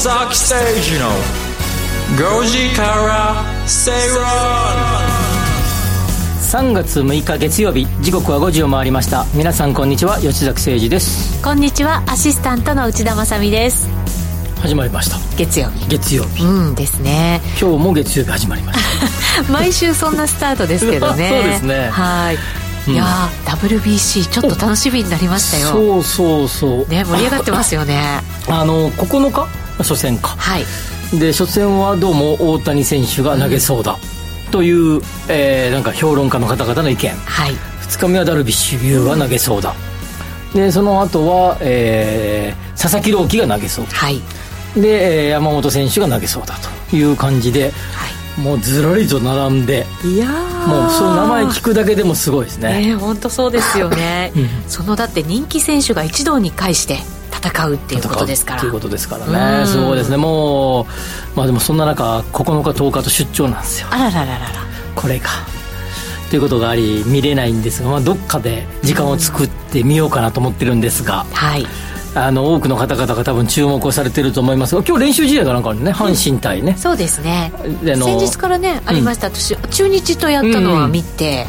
崎誠二の5時から正論3月6日月曜日時刻は5時を回りました。皆さんこんにちは。吉崎誠二です。こんにちは。アシスタントの内田まさみです。始まりました。月曜日。月曜日。うんですね。今日も月曜日始まりました。毎週そんなスタートですけどね。そうですね。はい。いやー WBC ちょっと楽しみになりましたよ。そうそうそう。ね盛り上がってますよね。あの9日？初戦か。はい。で初戦はどうも大谷選手が投げそうだ、という、えーなんか評論家の方々の意見。はい。2日目はダルビッシュ有が投げそうだ、でその後は、えー佐々木朗希が投げそうだ。はい。で、えー山本選手が投げそうだ。という感じではもうずらりと並んでいいやー。もうその名前聞くだけでもすごいですね。ね本当そうですよね、うん。そのだって人気選手が一堂に会して戦うっていうことですから。ということですからうん。ねすごいですね。もうまあでもそんな中9日10日と出張なんですよ。あららららら。これかということがあり見れないんですが、まあ、どっかで時間を作ってみようかなと思ってるんですが、はい。あの多くの方々が多分注目をされてると思いますが今日練習試合がなんかあるね。阪神対ね、そうですね。であの先日からねありました、私中日とやったのは見て、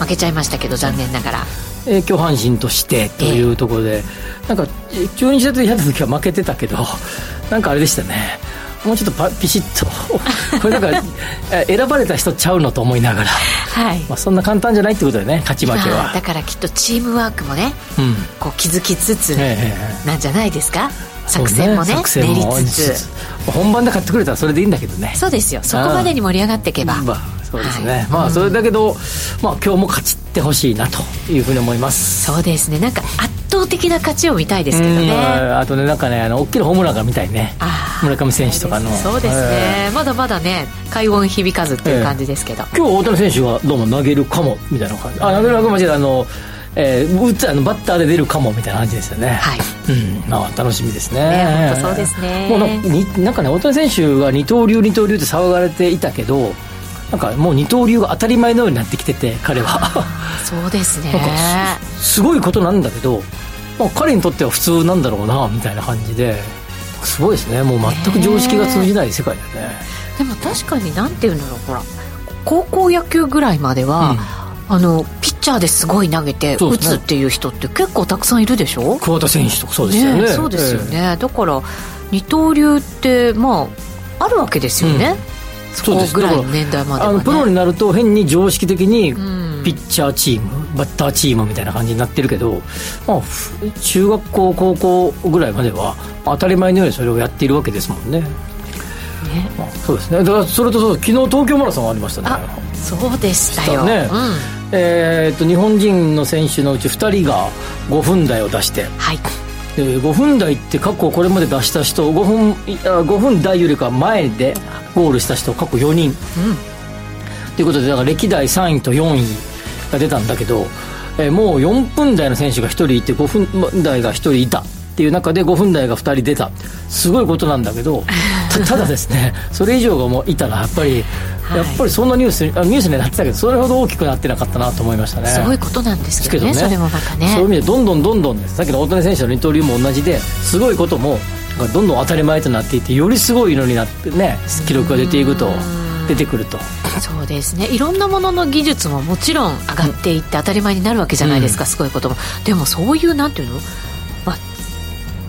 負けちゃいましたけど残念ながらえー今日阪神としてというところで、なんかえー中日だとやった時は負けてたけど なんかあれでしたね。もうちょっとパピシッと。これなんかえー選ばれた人ちゃうのと思いながら、はい。まあ、そんな簡単じゃないってことでね勝ち負けまあはだからきっとチームワークもねうん。こう気づきつつええなんじゃないですか、そうね作戦もね作戦も練りつつ。本番で買ってくれたらそれでいいんだけどね。そうですよ。そこまでに盛り上がっていけば。まあそうですね、はい。まあそれだけど、まあ今日も勝ちってほしいなというふうに思います。そうですね。なんか圧倒的な勝ちを見たいですけどうん。ねあとねなんかねあの大きなホームランが見たいね。村上選手とかの。そうですね、まだまだね快音響かずっていう感じですけど、今日大谷選手がどうも投げるかもみたいな感じ。あ投げるかもしれないあの、えー、打つあのバッターで出るかもみたいな感じですよね。はい。うん。まあ楽しみですね。ね本当そうですね。もうなんかになんかね大谷選手が二刀流二刀流って騒がれていたけどなんかもう二刀流が当たり前のようになってきてて彼は。そうですね。すすごいことなんだけど、まあ、彼にとっては普通なんだろうなみたいな感じですごいですね。もう全く常識が通じない世界だよね。でも確かになんていうのほら高校野球ぐらいまでは、あのピッチャーですごい投げて打つっていう人って結構たくさんいるでしょ？桑田選手とかそうですよね。そうですよね、だから二刀流ってまああるわけですよね、そこぐらいの年代までは、ね、あのプロになると変に常識的にん。ピッチャーチーム、バッターチームみたいな感じになってるけど、まあ、ふ中学校高校ぐらいまでは当たり前のようにそれをやっているわけですもんね、ね。まあ、そうですね。だからそれとそう昨日東京マラソンありましたね。あそうでしたよ、ね。うん。えーっと日本人の選手のうち2人が5分台を出してはいで5分台って過去これまで出した人5分いあ5分台よりか前でゴールした人過去4人。ということでだから歴代3位と4位が出たんだけど、えーもう4分台の選手が1人いて5分台が1人いたっていう中で5分台が2人出た。すごいことなんだけど たただですねそれ以上がもういたらやっぱり、はい。やっぱりそんなニュースニュースになってたけどそれほど大きくなってなかったなと思いましたね。すごいことなんですけどね。それもまたね。そういう意味でどんどんどんどんねさっきの大谷選手の二刀流も同じですごいこともどんどん当たり前となっていってよりすごいのになってね記録が出ていくと出てくると。そうですね。いろんなものの技術ももちろん上がっていって当たり前になるわけじゃないですか、すごいことも。でもそういうなんていうの、まあ、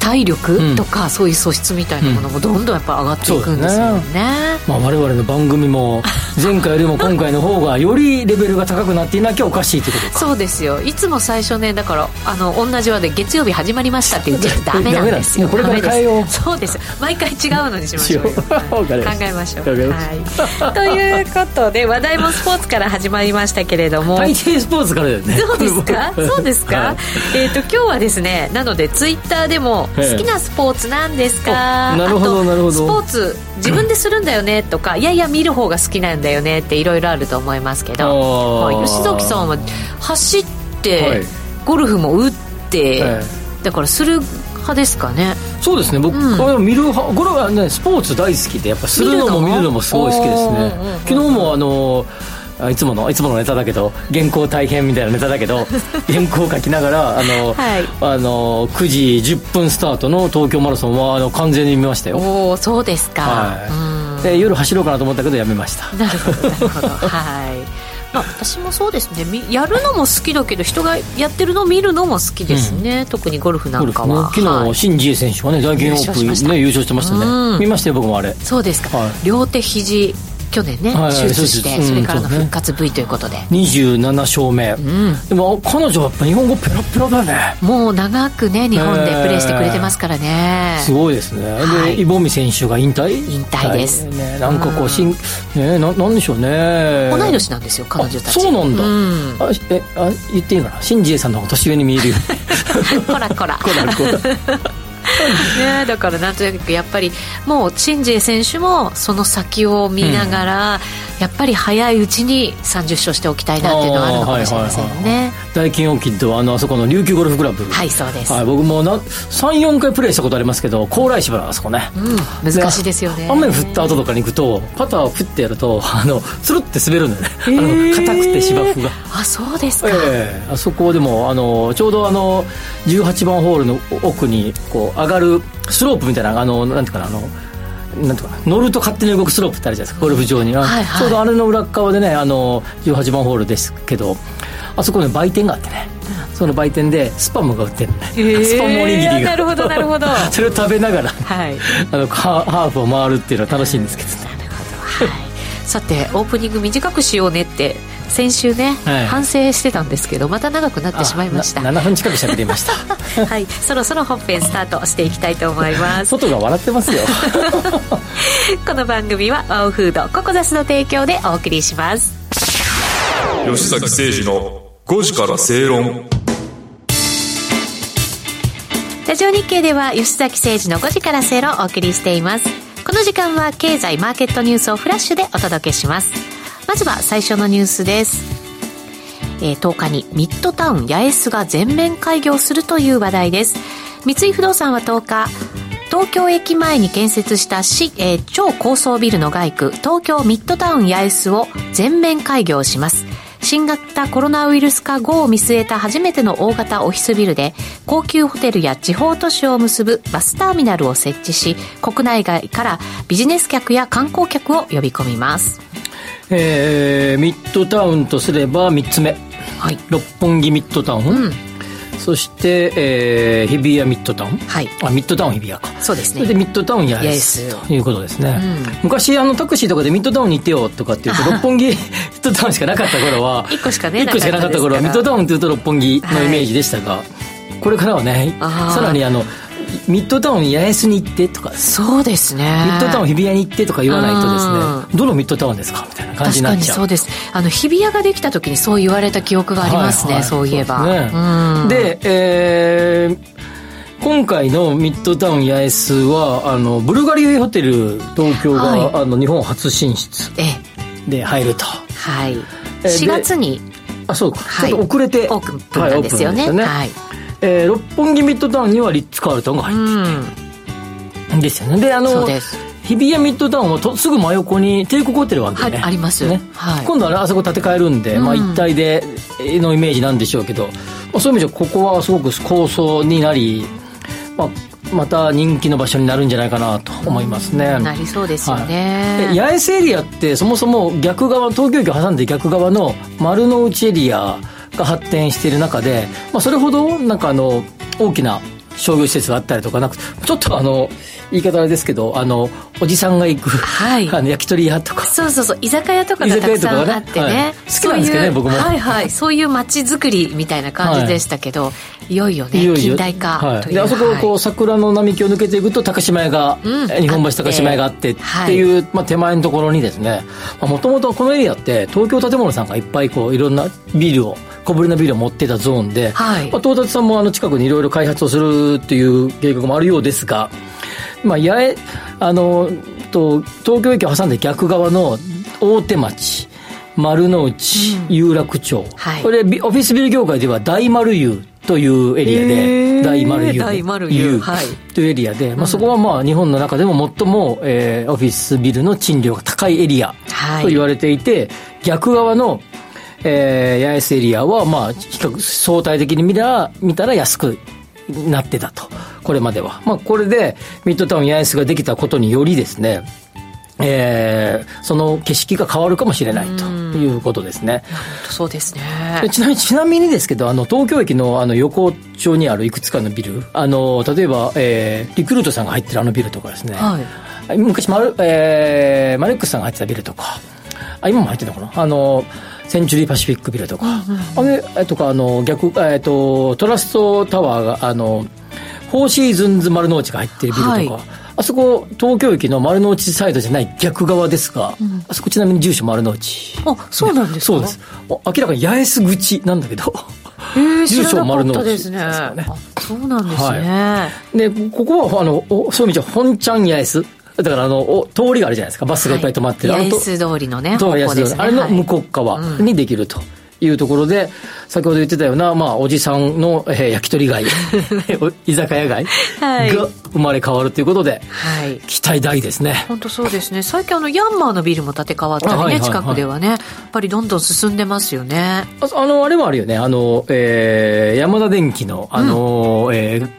体力とかそういう素質みたいなものもどんどんやっぱ上がっていくんですもんね,、まあ、我々の番組も 前回よりも今回の方がよりレベルが高くなっていなきゃおかしいってことか。そうですよ。いつも最初ねだからあの同じ話で月曜日始まりましたって言っちゃダメなんですよ。これから変えよう。そうです。毎回違うのにしましょう考えましょう。はい、ということで話題もスポーツから始まりましたけれども。大抵スポーツからだよね。そうですか？そうですか、はい。えっ、と今日はですねなのでツイッターでもええ好きなスポーツなんですか、あなるほどなるほど。スポーツ自分でするんだよねとか、いやいや見る方が好きなんだよねっていろいろあると思いますけど、吉崎さんは走って、はい。ゴルフも打って、えだからする派ですかね？そうですね。僕、うん。は見る派これはねスポーツ大好きでやっぱするのも見見るのもすごい好きですね。昨日もあのあいつものいつものネタだけど原稿大変みたいなネタだけど 原稿を書きながらあの、はい。あの9時10分スタートの東京マラソンはあの完全に見ましたよ。おおそうですか、はい、で夜走ろうかなと思ったけどやめました。なるほどなるほど。はい。まあ、私もそうですね。やるのも好きだけど人がやってるのを見るのも好きですね、うん、特にゴルフなんかは。昨日、はい、シン・ジエ選手はね大金オープンね優勝してましたね、うん、見ましたよ僕もあれ。そうですか、はい、両手肘去年ね、手術して、それからの復活 V ということで、ね、27勝目、うん、でも彼女はやっぱ日本語ペラペラだね。もう長くね日本でプレーしてくれてますからね。すごいですね、はい、でイボミ選手が引退？引退です、ね、なんかこう、しん。ねななんでしょうね。同い年なんですよ彼女たち。そうなんだ、うん、あえあ言っていいかな？シンジエさんの方が年上に見えるよ。こらこら。こら こらね、だからなんとなくやっぱりもうチンジエ選手もその先を見ながら、うん、やっぱり早いうちに30勝しておきたいなっていうのがあるのかもしれませんね、はいはいはい、大金オーキッドはあのあそこの琉球ゴルフクラブ。はいそうです、はい、僕も34回プレーしたことありますけど高麗芝あそこね、うん、難しいですよね。雨降った後とかに行くとパターを振ってやると あのつるって滑るんだよね、えー、あの硬くて芝生が。あそうですか、えー、あそこでもあのちょうどあの18番ホールの奥にこう上がるスロープみたいなあのなんていうかなあのなんとか乗ると勝手に動くスロープってあるじゃないですかゴルフ場には、はいはい、ちょうどあれの裏側でねあの18番ホールですけどあそこに売店があってね。その売店でスパムが売ってるね、えー、スパムおにぎりが。なるほどなるほど。それを食べながら、はい、あのハーフを回るっていうのは楽しいんですけどね。なるほど、はい、さてオープニング短くしようねって先週ね、はい、反省してたんですけどまた長くなってしまいました。7分近く喋りました。はい。そろそろ本編スタートしていきたいと思います。外が笑ってますよ。この番組はワオフードココザスの提供でお送りします。吉崎誠二の5時から正論。ラジオ日経では吉崎誠二の5時から正論をお送りしています。この時間は経済マーケットニュースをフラッシュでお届けしますまずは最初のニュースです。えー、10日にミッドタウン八重洲が全面開業するという話題です。三井不動産は10日東京駅前に建設した市、えー、超高層ビルの街区東京ミッドタウン八重洲を全面開業します。新型コロナウイルス化後を見据えた初めての大型オフィスビルで高級ホテルや地方都市を結ぶバスターミナルを設置し国内外からビジネス客や観光客を呼び込みます。えー、ミッドタウンとすれば3つ目、はい、六本木ミッドタウン、うん。そして、えー、日比谷ミッドタウン、はい、あミッドタウン日比谷か。そうですね。でミッドタウン八重洲ということですね、うん、昔あのタクシーとかでミッドタウンに行ってよとかっていうと六本木ミッドタウンしかなかった頃は1個しかね1個しかなかった頃はミッドタウンっていうと六本木のイメージでしたが、はい、これからはねさらにあのミッドタウン八重洲に行ってとか。そうですね。ミッドタウン日比谷に行ってとか言わないとですね。どのミッドタウンですかみたいな感じになっちゃう。確かにそうです。あの日比谷ができた時にそう言われた記憶がありますね、はいはい、そういえば。で、ね、えー今回のミッドタウン八重洲はあのブルガリアホテル東京が、はい、あの日本初進出で入ると。はい。4月にあそうか、はい、ちょっと遅れて。オープンなんですよね、はい、はいえー、六本木ミッドタウンにはリッツ・カールトンが入っていて、ですよね。であの日比谷ミッドタウンはとすぐ真横に帝国ホテルがあるんでね、あります、ね。はい、今度は、ね、あそこ建て替えるんで、うん、まあ、一体でのイメージなんでしょうけど、まあ、そういう意味ではここはすごく高層になり、まあ、また人気の場所になるんじゃないかなと思いますね。なりそうですよね。はい、八重洲エリアってそもそも逆側東京駅を挟んで逆側の丸の内エリアが発展している中で、まあ、それほどなんかあの大きな商業施設があったりとかなくちょっとあの言い方あれですけどあのおじさんが行く、はい、あの焼き鳥屋とか。そうそうそう居酒屋とかがたくさんあってね、ねはい、好きなんですけどね僕も。はいはい。そういう街づくりみたいな感じでしたけど、はい、いよいよ。ね近代化はい、であそここう桜の並木を抜けていくと高島屋が、うん、日本橋高島屋があってっていう、まあ、手前のところにですねもともとこのエリアって東京建物さんがいっぱいこういろんなビルを小ぶりなビルを持ってたゾーンで、はい、まあ、東達さんもあの近くにいろいろ開発をするっていう計画もあるようですが、まあ、八重あのと東京駅を挟んで逆側の大手町丸の内、うん、有楽町、はい、これオフィスビル業界では大丸湯というエリアで、大丸湯大丸湯、はい、というエリアで、まあ、そこはまあ日本の中でも最も、えー、オフィスビルの賃料が高いエリアと言われていて、逆側のえー、八重洲エリアは、まあ、比較、相対的に見たら、見たら安くなってたと。これまでは。まあ、これで、ミッドタウン八重洲ができたことによりですね、えー、その景色が変わるかもしれないということですね。そうですね。ちなみに、ちなみにですけど、あの、東京駅のあの横丁にあるいくつかのビル、あの、例えば、えー、リクルートさんが入ってるあのビルとかですね、はい、昔マル、えー、マレックスさんが入ってたビルとか、あ、今も入ってるのかな？あの、センチュリーパシフィックビルとか、うんうん、あれとか、あの、逆、えっ、と、トラストタワーが、あの、フォーシーズンズ丸の内が入ってるビルとか、はいあそこ、東京駅の丸の内サイドじゃない逆側ですが、うん、あそこちなみに住所丸の内。あ、そうなんですかそうです。明らかに八重洲口なんだけど。えー、住所丸の内ですね。ねそうなんですね。はい、で、ここは、あの、そういう意味じゃ、本ちゃん八重洲。だからあのお通りがあるじゃないですか。バスがいっぱい止まってる、はい、八重洲通りのね方向です、ね、あれの向こう側にできると。はいうんいうところで、先ほど言ってたような、まあ、おじさんの、えー、焼き鳥街、居酒屋街が生まれ変わるということで、はい、期待大ですね。本当そうですね。最近あの、ヤンマーのビルも建て替わったりね、はいはいはい、近くではね、やっぱりどんどん進んでますよね。ああの、あれもあるよね。あの、えー、山田電機の、あの、うん、えー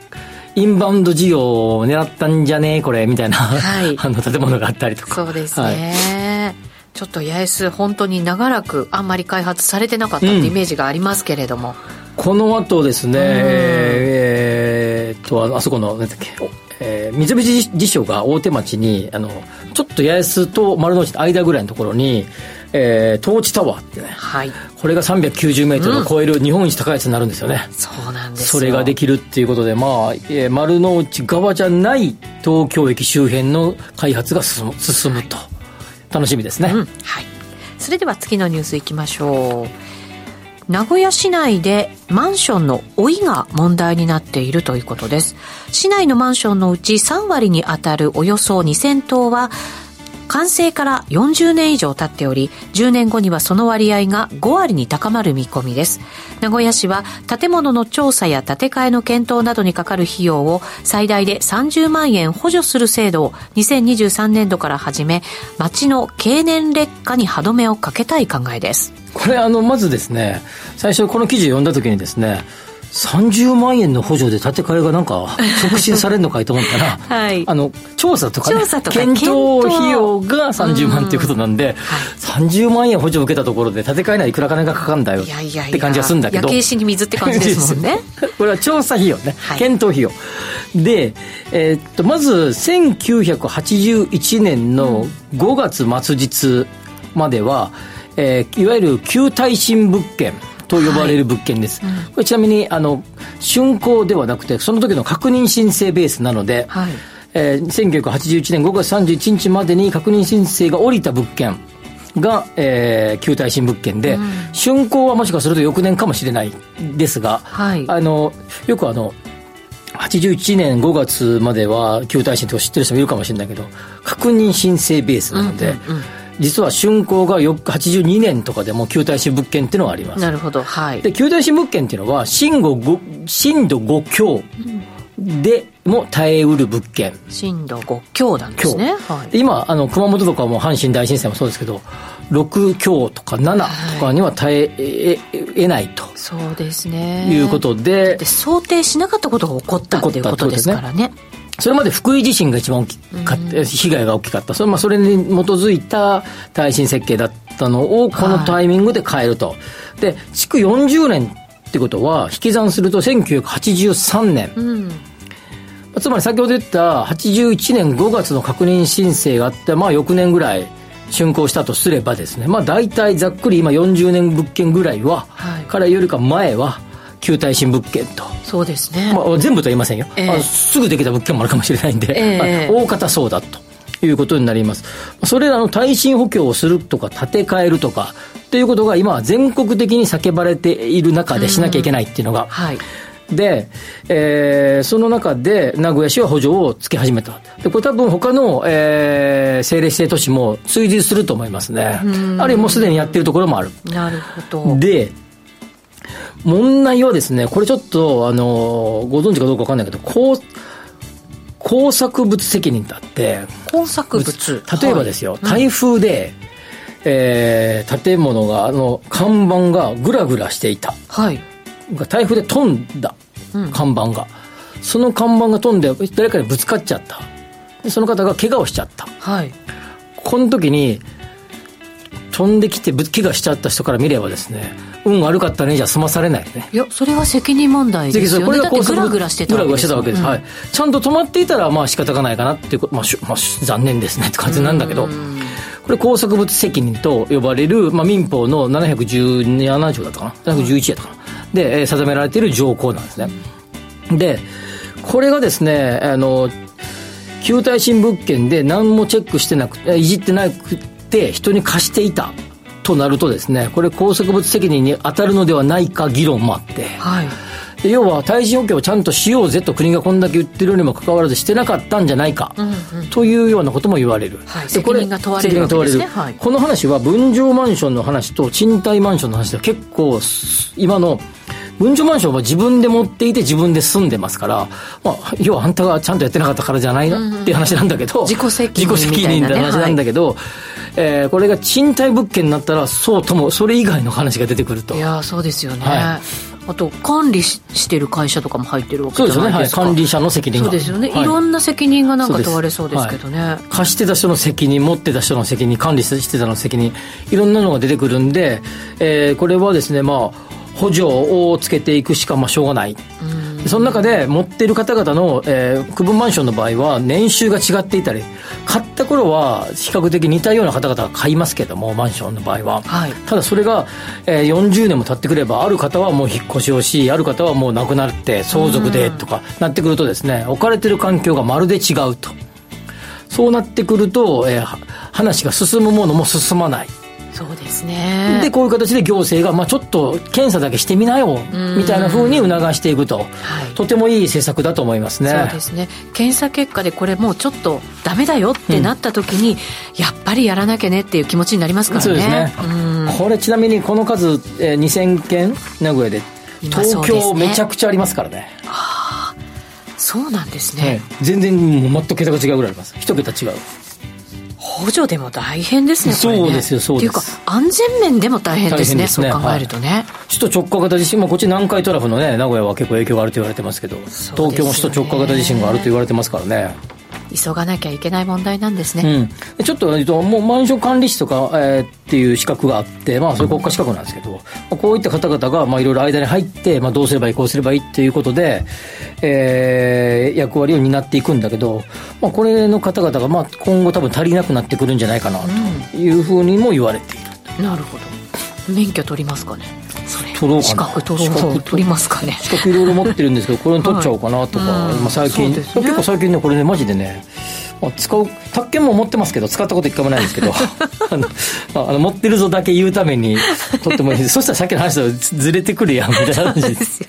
インバウンド事業を狙ったんじゃねえこれみたいな、はい、あの建物があったりとか。そうですね、はい。ちょっと八重洲本当に長らくあんまり開発されてなかったってイメージがありますけれども、うん、この後ですね、えー、っとあそこの何だっけ。えー、三菱地所が大手町にあのちょっと八重洲と丸の内の間ぐらいのところに、えー、トーチタワーってね、はい、これが390メートルを超える日本一高いやつになるんですよね、うん、そうなんですそれができるっていうことでまあ、えー、丸の内側じゃない東京駅周辺の開発が進む進むと。楽しみですね、うん、はい。それでは次のニュースいきましょう。名古屋市内でマンションの老いが問題になっているということです。市内のマンションのうち3割にあたるおよそ2000棟は完成から40年以上経っており10年後にはその割合が5割に高まる見込みです。名古屋市は建物の調査や建て替えの検討などにかかる費用を最大で30万円補助する制度を2023年度から始め町の経年劣化に歯止めをかけたい考えです。これあのまずですね最初この記事を読んだ時にですね30万円の補助で建て替えがなんか 促進されるのかいと思ったら、はい、あの調査とか,、ね、調査とか検討費用が30万ということなんで、はい、30万円補助を受けたところで建て替えないいくら金がかかるんだよって感じがするんだけど。焼け石に水って感じですもんね。これは調査費用ね、はい、検討費用。で、えー、っとまず1981年の5月末日までは、えー、いわゆる旧耐震物件と呼ばれる物件です、はい。うん、これちなみにあの竣工ではなくてその時の確認申請ベースなので、はい。えー、1981年5月31日までに確認申請が下りた物件が、えー、旧耐震物件で、うん、竣工はもしかすると翌年かもしれないですが、はい、あのよくあの81年5月までは旧耐震とか知ってる人もいるかもしれないけど確認申請ベースなので、うんうんうん実は竣工が82年とかでも旧耐震物件っていうのがあります。なるほど。はい。で旧耐震物件っていうのは震度 5, 震度5強でも耐えうる物件震度5強なんですね、はい、今あの熊本とかも阪神大震災もそうですけど6強とか7とかには耐ええないと。そうですね。いうことで。で想定しなかったことが起こったっていうことですからねそれまで福井地震が一番大きかった、被害が大きかった。それ,、まあ、それに基づいた耐震設計だったのを、このタイミングで変えると。はい、で、築40年ってことは、引き算すると1983年。うんつまり先ほど言った81年5月の確認申請があって、まあ翌年ぐらい竣工したとすればですね、まあ大体ざっくり今40年物件ぐらいは、はい、からよりか前は、旧耐震物件と。そうですね。まあ、全部とは言いませんよ、えー、すぐできた物件もあるかもしれないんで、えー、ま あ、大方そうだと。いうことになります。それらの耐震補強をするとか建て替えるとかっていうことが今は全国的に叫ばれている中でしなきゃいけないっていうのが。はい。で、えー、その中で名古屋市は補助をつけ始めた。で、これ多分他の、えー、政令指定都市も追随すると思いますね。あるいはもうすでにやってるところもある。なるほど。で、問題はですね、これちょっと、あの、ご存知かどうかわかんないけど、工、工作物責任だって、工作物。例えばですよ、はい、台風で、うん、えー、建物が、あの、看板がぐらぐらしていた。はい。台風で飛んだ、看板が。その看板が飛んで誰かにぶつかっちゃった。でその方が怪我をしちゃった。はい。この時に飛んできてぶ怪我しちゃった人から見ればですね運悪かったねじゃ済まされないよね。いやそれは責任問題ですよね。だってグラグラしてたグラしてたわけです、うん。はい、ちゃんと止まっていたらまあ仕方がないかなっていうこと、まあまあし残念ですねって感じなんだけど。これ拘束物責任と呼ばれる、まあ、民法の717条だったかな。711だったかな。で、えー定められている条項なんですね。でこれがですねあの旧耐震物件で何もチェックしてなくていじってなくて人に貸していたとなるとですねこれ拘束物責任に当たるのではないか議論もあってはい。で要は耐震補強をちゃんとしようぜと国がこんだけ言ってるにもかかわらずしてなかったんじゃないか、というようなことも言われる、はい。責任が問われるはい。この話は分譲マンションの話と賃貸マンションの話では結構す今の分譲マンションは自分で持っていて自分で住んでますから、まあ、要はあんたがちゃんとやってなかったからじゃないなっていう話なんだけど、自己責任自己責任って話なんだけど、えーこれが賃貸物件になったらそうともそれ以外の話が出てくると。いやーそうですよね、はあと管理ししてる会社とかも入ってるわけじそうですよね、はい。管理者の責任が。そうですよね、、はい。ろんな責任がなんか問われそうですけどね。貸してた人の責任持ってた人の責任管理してたの責任いろんなのが出てくるんで、えーこれはですねまあ補助をつけていくしかまあしょうがない、その中で持っている方々の、えー区分マンションの場合は年収が違っていたり買った頃は比較的似たような方々が買いますけどもマンションの場合は、はい。ただそれが、えー40年も経ってくればある方はもう引っ越しをしある方はもう亡くなって相続でとかなってくるとですね置かれてる環境がまるで違うと。そうなってくると、えーは話が進むものも進まないそうですね。でこういう形で行政が、まあ、ちょっと検査だけしてみなよみたいな風に促していくと、い。とてもいい政策だと思いますね。そうですね。検査結果でこれもうちょっとダメだよってなった時に、やっぱりやらなきゃねっていう気持ちになりますからね。そうですね、これちなみにこの数、えー2000件名古屋で東京めちゃくちゃありますからね。そうなんですはい。ね、全然全く桁が違うぐらいあります。一桁違う補助でも大変ですねそうですよそうです。っていうか安全面でも大変ですねそう考えるとね、首都直下型地震、まあ、こっち南海トラフのね名古屋は結構影響があると言われてますけど東京も首都直下型地震があると言われてますからね急がなきゃいけない問題なんですね、うん、でちょっとともうマンション管理士とか、えーっていう資格があって、まあ、それ国家資格なんですけど、まあこういった方々が、まあ、いろいろ間に入って、まあ、どうすればいいこうすればいいっていうことで、えー役割を担っていくんだけど、まあ、これの方々が、まあ、今後多分足りなくなってくるんじゃないかなというふうにも言われている、なるほど。免許取りますかね取ろうかな。資格取ろう取りますかね。資格いろいろ持ってるんですけどこれに取っちゃおうかなとか、はいうん。今最近、ね。結構最近ねこれねマジでねまあ使う宅建も持ってますけど使ったこと一回もないんですけど。あの、まあ、あの持ってるぞだけ言うために取ってもいいです。そしたらさっきの話とずれてくるやんみたいな話でです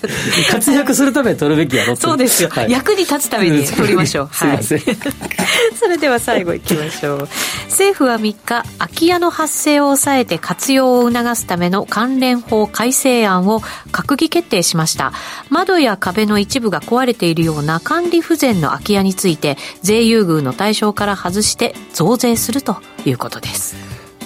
活躍するために取るべきやろそうですよ、はい。役に立つために取りましょう。すいません、はい、それでは最後いきましょう。政府は3日空き家の発生を抑えて活用を促すための関連法改正案を閣議決定しました。窓や壁の一部が壊れているような管理不全の空き家について税優遇の対象から外して増税するということです。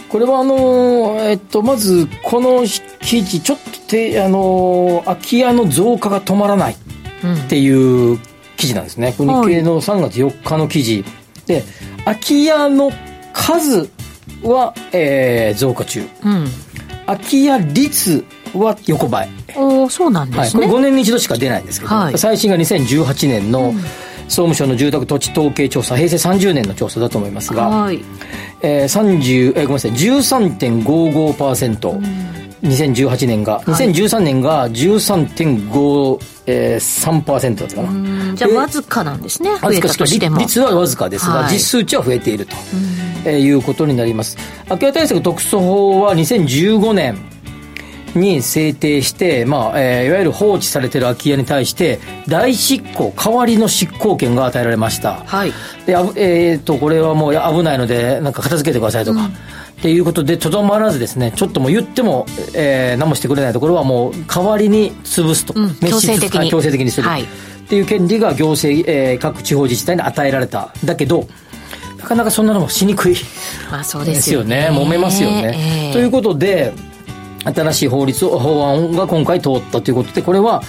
これはあのえっとまずこの記事ちょっとてあの空き家の増加が止まらないっていう記事なんですね、これ日経の3月4日の記事。で空き家の数は、えー増加中。うん。空き家率は横ばい、おーそうなんではい、これすね、5年に一度しか出ないんですけど、はい。最新が2018年の総務省の住宅土地統計調査平成30年の調査だと思いますが、はい。えー、30えーごめんなさい13.55%、2018年が、2013年が13.53%、えー、3%だったかな、うん。じゃあわずかなんですね増えたとしても。率はわずかですが、はい。実数値は増えていると、えーいうことになります。空き家対策特措法は2015年に制定して、まあえーいわゆる放置されている空き家に対して大執行代わりの執行権が与えられました、はい。であぶえー、とこれはもう危ないのでなんか片付けてくださいとか、っていうことでとどまらずですねちょっともう言っても、えー何もしてくれないところはもう代わりに潰すと、うん。滅強制的に。はい強制的にする、はい。っていう権利が行政、えー各地方自治体に与えられた。だけどなかなかそんなのもしにくい。まあそうでですすよよねね。揉めますよね、ええ。ということで新しい法律を法案が今回通ったということでこれは、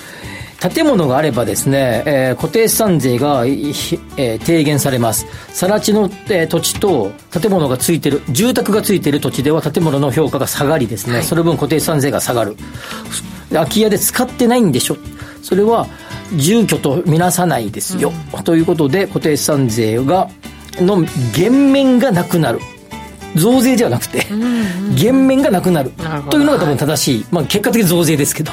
建物があればですね、えー、固定資産税が、えー、低減されます。更地の、えー、土地と建物がついてる、住宅がついてる土地では建物の評価が下がりですね、はい、その分固定資産税が下がる。空き家で使ってないんでしょ。それは住居とみなさないですよ。うん、ということで、固定資産税が、の減免がなくなる。増税ではなくて、減免がなくなるというのが多分正しい、まあ、結果的に増税ですけど。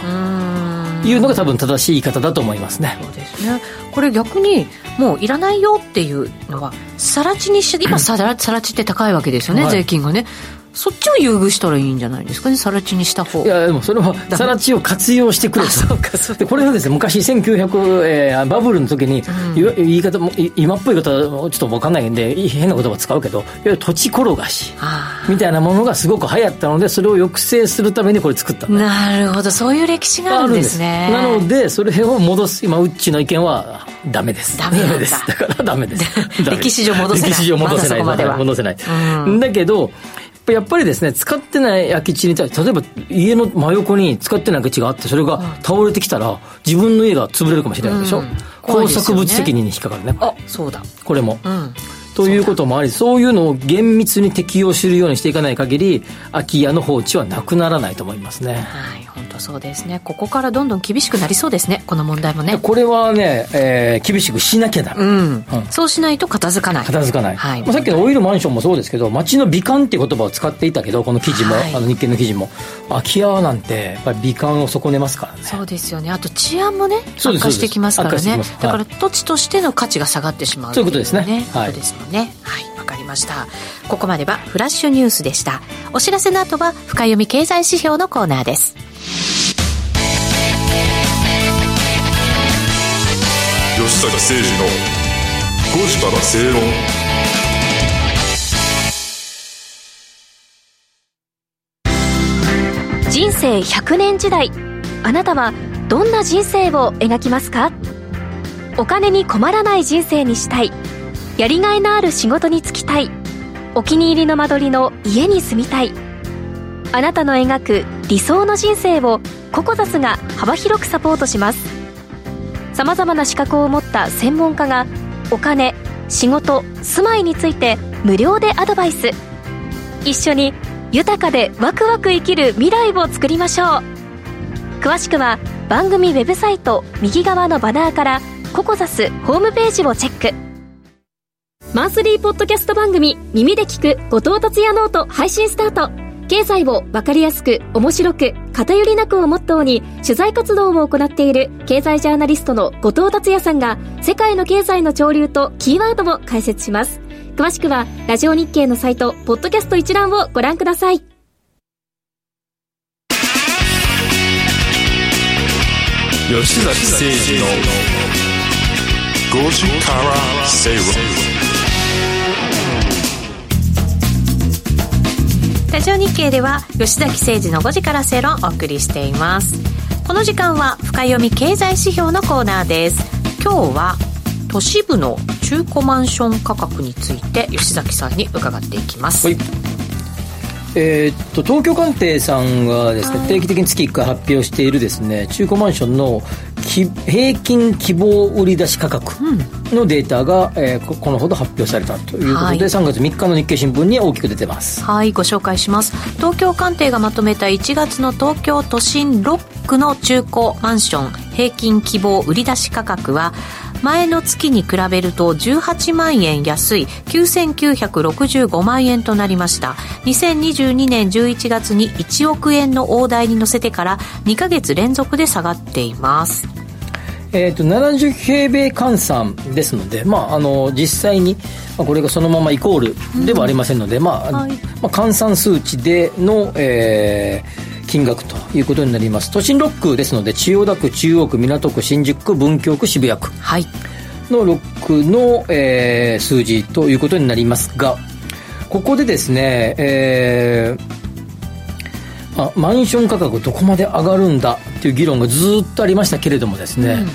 いうのが多分正しい言い方だと思いますね。そうですね。これ逆にもういらないよっていうのはさら地にし今さらさら地って高いわけですよね、はい、税金がね。そっちを優遇したらいいんじゃないですかね、さら地にした方いや、でもそれは、さら地を活用してくれと。そうか、そうで、これはですね、昔1900、えー、バブルの時に、うん、言い方も、今っぽい方はちょっと分かんないんで、変な言葉使うけど、いわゆる土地転がし、みたいなものがすごく流行ったので、それを抑制するためにこれ作ったなるほど、そういう歴史があるんですね。なので、それを戻す、今、うっちの意見は、ダメです。ダメです。だからダメです。歴史上戻せない。歴史上戻せない。ま、戻せない。うん、だけど、やっぱりですね、使ってない空き地に対して、例えば家の真横に使ってない空き地があって、それが倒れてきたら、自分の家が潰れるかもしれないでしょ？うん、工作物責任に引っかかるね。あ、そうだ。これも。うんということもあり、そういうのを厳密に適用するようにしていかない限り、空き家の放置はなくならないと思いますね。はい、本当そうですね。ここからどんどん厳しくなりそうですね、この問題もね。これはね、えー、厳しくしなきゃだ、うん、うん。そうしないと片付かない。片付かない。はい、まあ、さっきのオイルマンションもそうですけど、街の美観っていう言葉を使っていたけど、この記事も、はい、あの日経の記事も、空き家なんて、やっぱり美観を損ねますからね。そうですよね。あと治安もね、悪化してきますからね。だから土地としての価値が下がってしまう、そういうことですね。はい。ですもんね。はい。わかりました。ここまではフラッシュニュースでした。お知らせの後は深読み経済指標のコーナーです。吉坂誠二の5時から正論。人生100年時代。あなたはどんな人生を描きますか？お金に困らない人生にしたいやりがいのある仕事に就きたい。お気に入りの間取りの家に住みたい。あなたの描く理想の人生をココザスが幅広くサポートします。さまざまな資格を持った専門家がお金仕事住まいについて無料でアドバイス。一緒に豊かでワクワク生きる未来を作りましょう。詳しくは番組ウェブサイト右側のバナーからココザスホームページをチェック。マンスリーポッドキャスト番組耳で聞く後藤達也ノート配信スタート。経済をわかりやすく面白く偏りなくをモットーに取材活動を行っている経済ジャーナリストの後藤達也さんが世界の経済の潮流とキーワードを解説します。詳しくはラジオ日経のサイトポッドキャスト一覧をご覧ください。吉崎誠二の5時から正論ラジオ日経では吉崎誠二の5時から正論をお送りしています。この時間は深読み経済指標のコーナーです。今日は都市部の中古マンション価格について吉崎さんに伺っていきます、はい。えー、っと東京鑑定さんがですね、定期的に月1回発表しているですね中古マンションの平均希望売出価格のデータが、うん、えー、このほど発表されたということで、はい、3月3日の日経新聞に大きく出てます。はいご紹介します。東京鑑定がまとめた1月の東京都心6区の中古マンション平均希望売出価格は前の月に比べると18万円安い。9965万円となりました。2022年11月に1億円の大台に乗せてから2か月連続で下がっています。えーと、70平米換算ですので、まあ、あの実際に、まあ、これがそのままイコールではありませんので、うん、まあ、はい、まあ、換算数値での、えー、金額ということになります。都心6区ですので千代田区中央区港区新宿区文京区渋谷区の6区の、えー、数字ということになりますがここでですね、えー、あマンション価格どこまで上がるんだという議論がずっとありましたけれどもですね、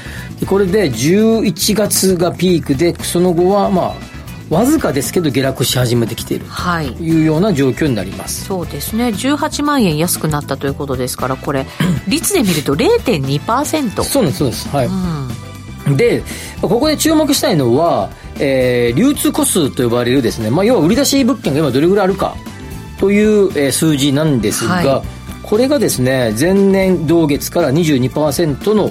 うん、これで11月がピークでその後はまあわずかですけど下落し始めてきている。はい。というような状況になります。そうですね。18万円安くなったということですからこれ 率で見ると0.2%そうですそうです。はい、うん。でここで注目したいのは、えー流通個数と呼ばれるですね、まあ、要は売り出し物件が今どれぐらいあるかという、えー数字なんですが、はい。これがですね前年同月から22%の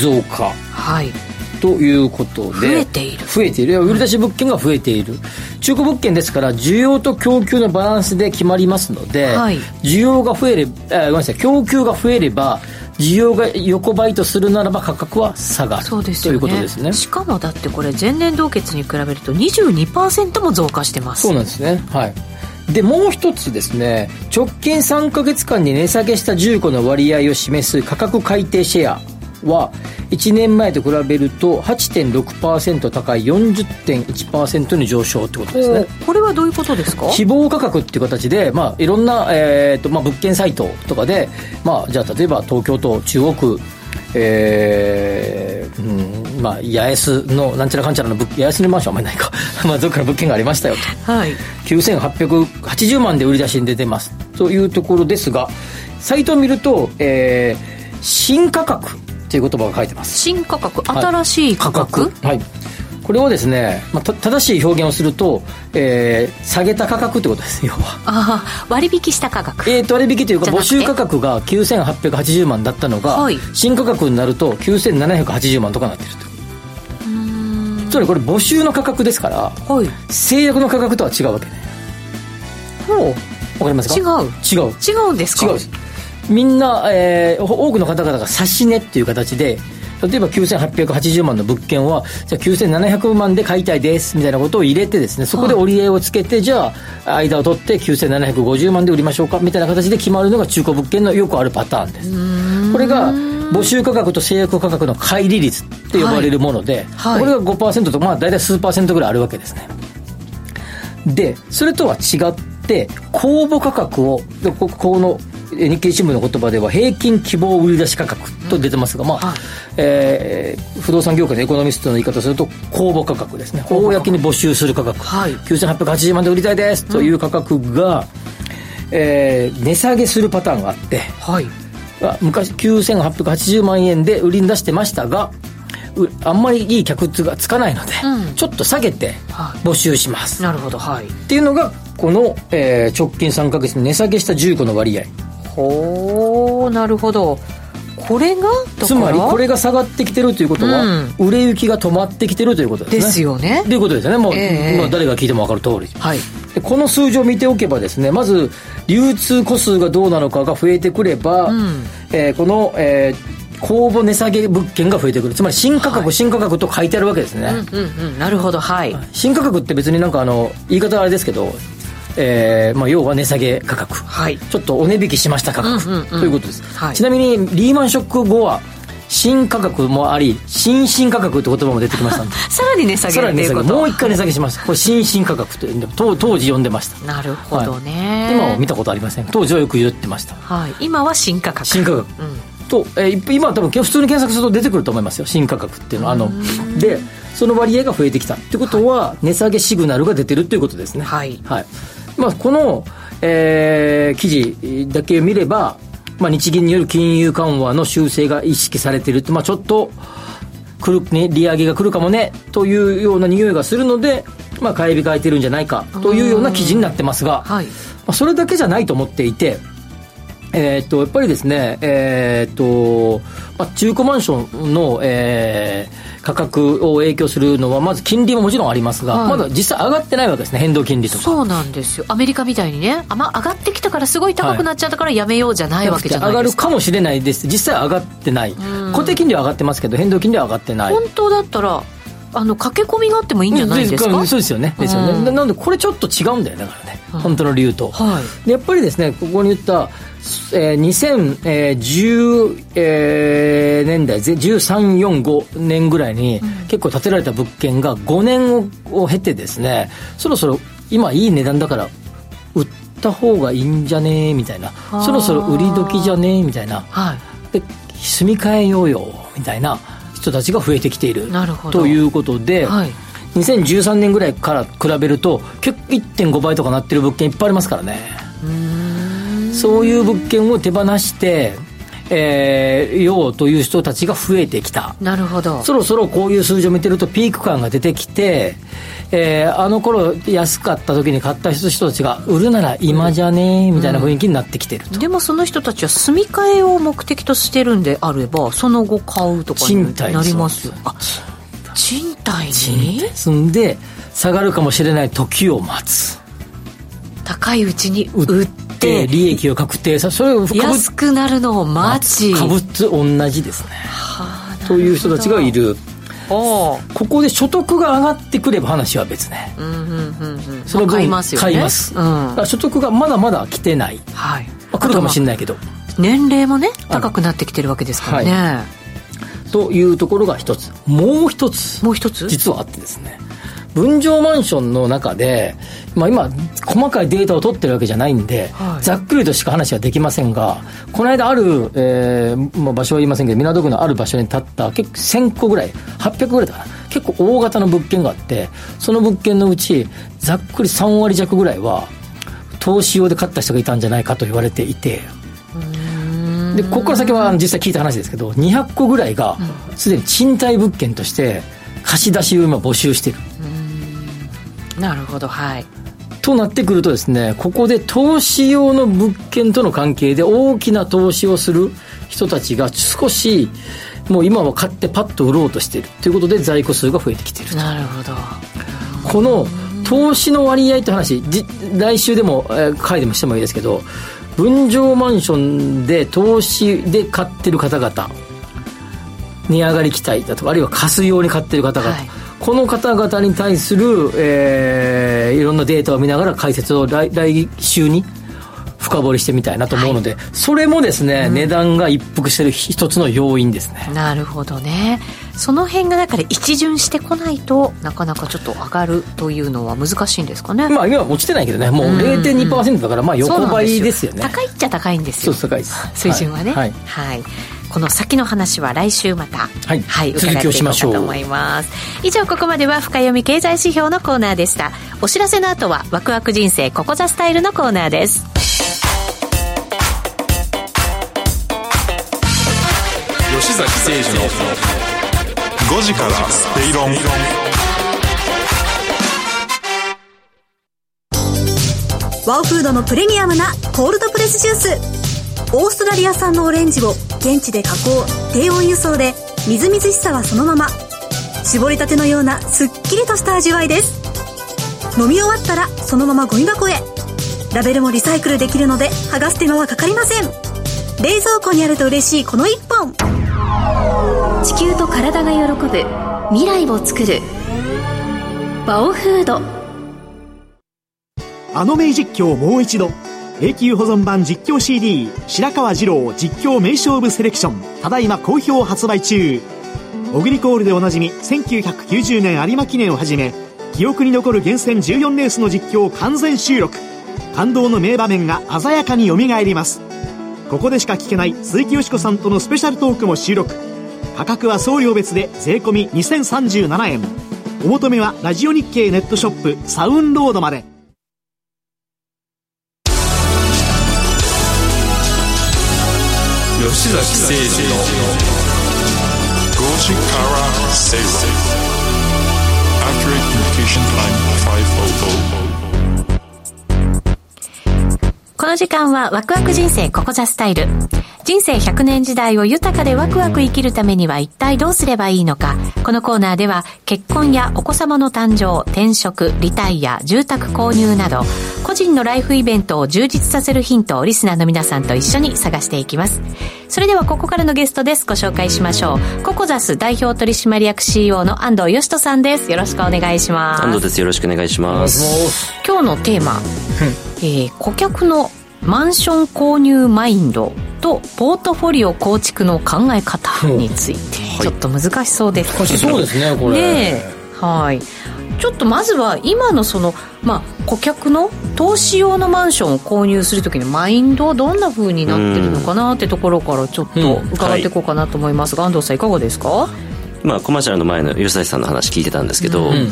増加。はいということで増えている。増えている。売り出し物件が増えている、中古物件ですから需要と供給のバランスで決まりますので、はい。需要が増えれば、あごめんなさい供給が増えれば需要が横ばいとするならば価格は下がる。そうですよね。ということですね。しかもだってこれ前年同月に比べると22%も増加してます。そうなんですね。はい。でもう一つですね。直近3か月間に値下げした重庫の割合を示す価格改定シェアは1年前と比べると8.6%高い40.1%に上昇ってことですね。これはどういうことですか？希望価格っていう形で、まあ、いろんな、えーとまあ、物件サイトとかで、まあ、じゃあ例えば東京都中央区えーうんまあ、八重洲のなんちゃらかんちゃらの物八重洲のマンションあんまりないか。まあどっかの物件がありましたよと。はい。9880万で売り出しに出てますというところですがサイトを見ると、えー新価格という言葉が書いてます。新価格新しい価格、はい。これをですね、まあ、た正しい表現をすると、えー下げた価格ってことです要は。ああ割引した価格。えー、と割引というか募集価格が9880万だったのが、はい。新価格になると9780万とかなってると。うーん。つまりこれ募集の価格ですからはい。制約の価格とは違うわけね。ほう。わかりますか？違う。違う。違うんですか？違うですみんな、えー多くの方々が差し値っていう形で例えば9880万の物件はじゃあ9700万で買いたいですみたいなことを入れてですねそこで折り合いをつけて、じゃあ間を取って9750万で売りましょうかみたいな形で決まるのが中古物件のよくあるパターンです。これが募集価格と制約価格の乖離率って呼ばれるもので、はい。はいこれが5%とまあ大体数パーセントぐらいあるわけですね。でそれとは違って公募価格をでここのえ日経新聞の言葉では平均希望売り出し価格と出てますが、まあはい。えー不動産業界のエコノミストの言い方をすると公募価格ですね。公に募集する価格、はい。9880万で売りたいですという価格が、えー値下げするパターンがあってはい。あ昔9880万円で売りに出してましたがうあんまりいい客がつかないので、うん。ちょっと下げてはい。募集します、なるほど。はい。っていうのがこの、えー直近3ヶ月に値下げした重庫の割合ほうなるほど。これが？つまりこれが下がってきてるということは、うん。売れ行きが止まってきてるということですね。ですよね。ということですよね。もう、ええ。まあ、誰が聞いても分かる通り。はい。でこの数字を見ておけばですねまず流通個数がどうなのかが増えてくれば、うん。えーこの、えー公募値下げ物件が増えてくる。つまり新価格、はい。新価格と書いてあるわけですね、うんうんうん。なるほど。はい。新価格って別になんかあの言い方はあれですけど、えーまあ、要は値下げ価格。はい。ちょっとお値引きしました価格、うんうんうん。ということです、はい。ちなみにリーマンショック後は新価格もあり新進価格って言葉も出てきましたんで。さらに値下げさらに値下げ。もう一回値下げしました。これ新進価格という当当時呼んでました。なるほどね、今は見たことありません。当時はよく言ってました。はい、今は新価格。新価格。うん。と、えー今は多分普通に検索すると出てくると思いますよ。新価格っていうのは。あのでその割合が増えてきた。ってことは、値下げシグナルが出てるっていうことですね。はい。はいまあ、この、えー記事だけ見れば、まあ、日銀による金融緩和の修正が意識されていると、まあ、ちょっと来る、ね、利上げが来るかもねというような匂いがするので、まあ、買い控えてるんじゃないかというような記事になってますが、はい。まあ、それだけじゃないと思っていて、えーっとやっぱりですね、えーっとまあ、中古マンションの、えー価格を影響するのはまず金利ももちろんありますが、はい。まだ実際上がってないわけですね変動金利とか。そうなんですよ。アメリカみたいにねあ、まあ、上がってきたからすごい高くなっちゃったからやめようじゃないわけじゃない上がですか。るかもしれないです。実際上がってない。ん。固定金利は上がってますけど変動金利は上がってない。本当だったらあの駆け込みがあってもいいんじゃないですか、うんそうですよね。ですよね、うんななのでこれちょっと違うんだよねだからね、うん本当の理由と、はい。でやっぱりですねここに言った、えー2010、えー年代ぜ1345年ぐらいに結構建てられた物件が5年をを経てですねそろそろ今いい値段だから売った方がいいんじゃねみたいな。そろそろ売り時じゃねみたいな。はい。で住み替えようよみたいな人たちが増えてきているなるほど。ということで、はい。2013年ぐらいから比べると結構1.5倍とかなってる物件いっぱいありますからね。そういう物件を手放してえー、ようという人たちが増えてきた。なるほど。そろそろこういう数字を見てるとピーク感が出てきて、えー、あの頃安かった時に買った人たちが売るなら今じゃねえみたいな雰囲気になってきてると、うん、でもその人たちは住み替えを目的としてるんであればその後買うとかになりますよ。あ賃貸に？住んで下がるかもしれない時を待つ。高いうちに売って利益を確定さそれを安くなるのを待ち。株と同じですね、はあ、という人たちがいる。ここで所得が上がってくれば話は別ね、うんうんうんうん、その分買いますよ、ね、買います、うん、所得がまだまだ来てない、はい。まあ、来るかもしれないけど。年齢もね高くなってきてるわけですからね、はい、というところが一つ。もう一つ。もう一つ？実はあってですね分譲マンションの中で、まあ、今、細かいデータを取ってるわけじゃないんで、はい、ざっくりとしか話はできませんが、この間ある、えーまあ、場所は言いませんけど、港区のある場所に建った結構1000個ぐらい、800ぐらいだかな。結構大型の物件があって、その物件のうち、ざっくり3割弱ぐらいは、投資用で買った人がいたんじゃないかと言われていて、でここから先は実際聞いた話ですけど200個ぐらいがすでに賃貸物件として貸し出しを今募集してるなるほどはい。となってくるとですねここで投資用の物件との関係で大きな投資をする人たちが少しもう今は買ってパッと売ろうとしている。ということで在庫数が増えてきているなるほど。この投資の割合って話来週でも、えー、回でもしてもいいですけど分譲マンションで投資で買ってる方々値上がり期待だとかあるいは貸す用に買ってる方々、はいこの方々に対する、えー、いろんなデータを見ながら解説を来来週に深掘りしてみたいなと思うので、はい、それもですね、うん、値段が一服してる一つの要因ですね。なるほどね。その辺がだから一巡してこないとなかなかちょっと上がるというのは難しいんですかね？まあ今は落ちてないけどね。もう0.2%だからまあ横ばいですよね。高いっちゃ高いんですよ。そう高いです。水準はね。はい、はいこの先の話は来週また、はい、はい、伺っていこうかと思います。以上ここまでは深読み経済指標のコーナーでした。お知らせの後はワクワク人生ここザスタイルのコーナーです。吉崎誠二の5時から正論。ワオフードのプレミアムなコールドプレスジュースオーストラリア産のオレンジを現地で加工低温輸送でみずみずしさはそのまま絞りたてのようなすっきりとした味わいです。飲み終わったらそのままゴミ箱へ。ラベルもリサイクルできるので剥がす手間はかかりません。冷蔵庫にあると嬉しいこの一本。地球と体が喜ぶ未来を作る。バオフード。あの名実況もう一度。永久保存版実況 CD 白川二郎実況名勝負セレクションただいま好評発売中。オグリコールでおなじみ1990年有馬記念をはじめ記憶に残る厳選14レースの実況を完全収録。感動の名場面が鮮やかによみがえります。ここでしか聞けない鈴木よしこさんとのスペシャルトークも収録。価格は送料別で税込2037円。お求めはラジオ日経ネットショップサウンロードまで。崎誠二の5時から正論この時間はワクワク人生ここザスタイル。人生100年時代を豊かでワクワク生きるためには一体どうすればいいのか。このコーナーでは結婚やお子様の誕生、転職、リタイア、住宅購入など、個人のライフイベントを充実させるヒントをリスナーの皆さんと一緒に探していきます。それではここからのゲストです。ご紹介しましょう。ココザス代表取締役 CEO の安藤義人さんです。よろしくお願いします。安藤です。よろしくお願いします。今日のテーマ、えー、顧客のマンション購入マインドとポートフォリオ構築の考え方について、ちょっと難しそうです。けど、そうですねこれ。ねはい。ちょっとまずは今のその、まあ、顧客の投資用のマンションを購入する時のマインドはどんなふうになってるのかなってところからちょっと伺っていこうかなと思いますが、安藤さんいかがですか？今コマーシャルの前の吉崎さんの話聞いてたんですけど、ん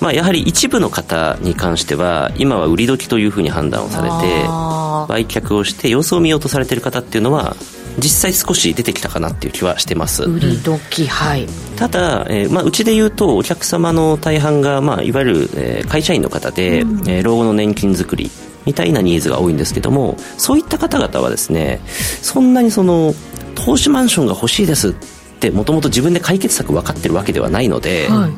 まあ、やはり一部の方に関しては今は売り時というふうに判断をされてあ売却をして様子を見ようとされてる方っていうのは実際少し出てきたかなっていう気はしてます。売り時、はい。ただ、えーまあ、うちで言うとお客様の大半が、まあ、いわゆる、えー会社員の方で、えー老後の年金作りみたいなニーズが多いんですけどもそういった方々はですねそんなにその投資マンションが欲しいですってもともと自分で解決策分かってるわけではないので、はい。